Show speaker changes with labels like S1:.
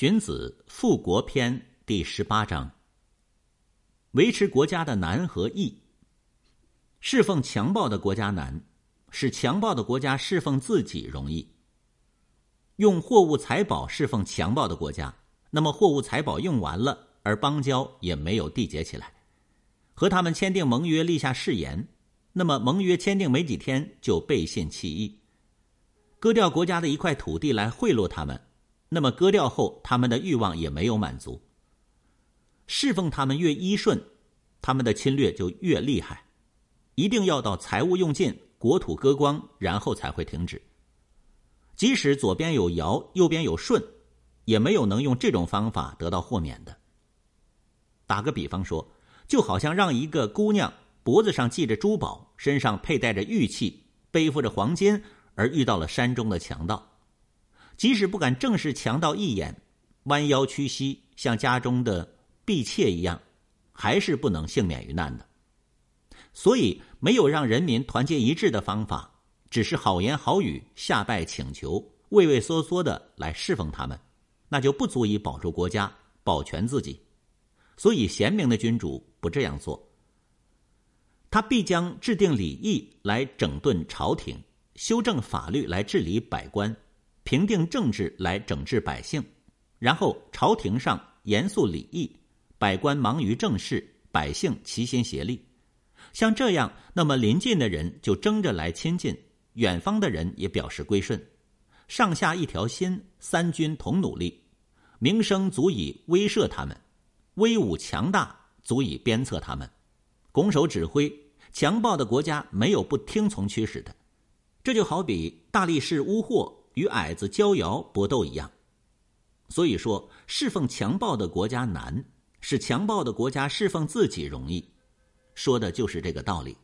S1: 荀子《富国篇》第十八章：维持国家的难和易。侍奉强暴的国家难，使强暴的国家侍奉自己容易。用货物财宝侍奉强暴的国家，那么货物财宝用完了，而邦交也没有缔结起来。和他们签订盟约，立下誓言，那么盟约签订没几天就背信弃义，割掉国家的一块土地来贿赂他们。那么割掉后，他们的欲望也没有满足。侍奉他们越依顺，他们的侵略就越厉害。一定要到财物用尽、国土割光，然后才会停止。即使左边有尧，右边有舜，也没有能用这种方法得到豁免的。打个比方说，就好像让一个姑娘脖子上系着珠宝，身上佩戴着玉器，背负着黄金，而遇到了山中的强盗。即使不敢正视强盗一眼，弯腰屈膝，像家中的婢妾一样，还是不能幸免于难的。所以，没有让人民团结一致的方法，只是好言好语、下拜请求、畏畏缩缩的来侍奉他们，那就不足以保住国家、保全自己。所以，贤明的君主不这样做。他必将制定礼义来整顿朝廷，修正法律来治理百官。平定政治来整治百姓，然后朝廷上严肃礼义，百官忙于政事，百姓齐心协力。像这样，那么临近的人就争着来亲近，远方的人也表示归顺，上下一条心，三军同努力，名声足以威慑他们，威武强大足以鞭策他们，拱手指挥，强暴的国家没有不听从驱使的。这就好比大力士乌霍。与矮子交摇搏斗一样，所以说侍奉强暴的国家难，使强暴的国家侍奉自己容易，说的就是这个道理。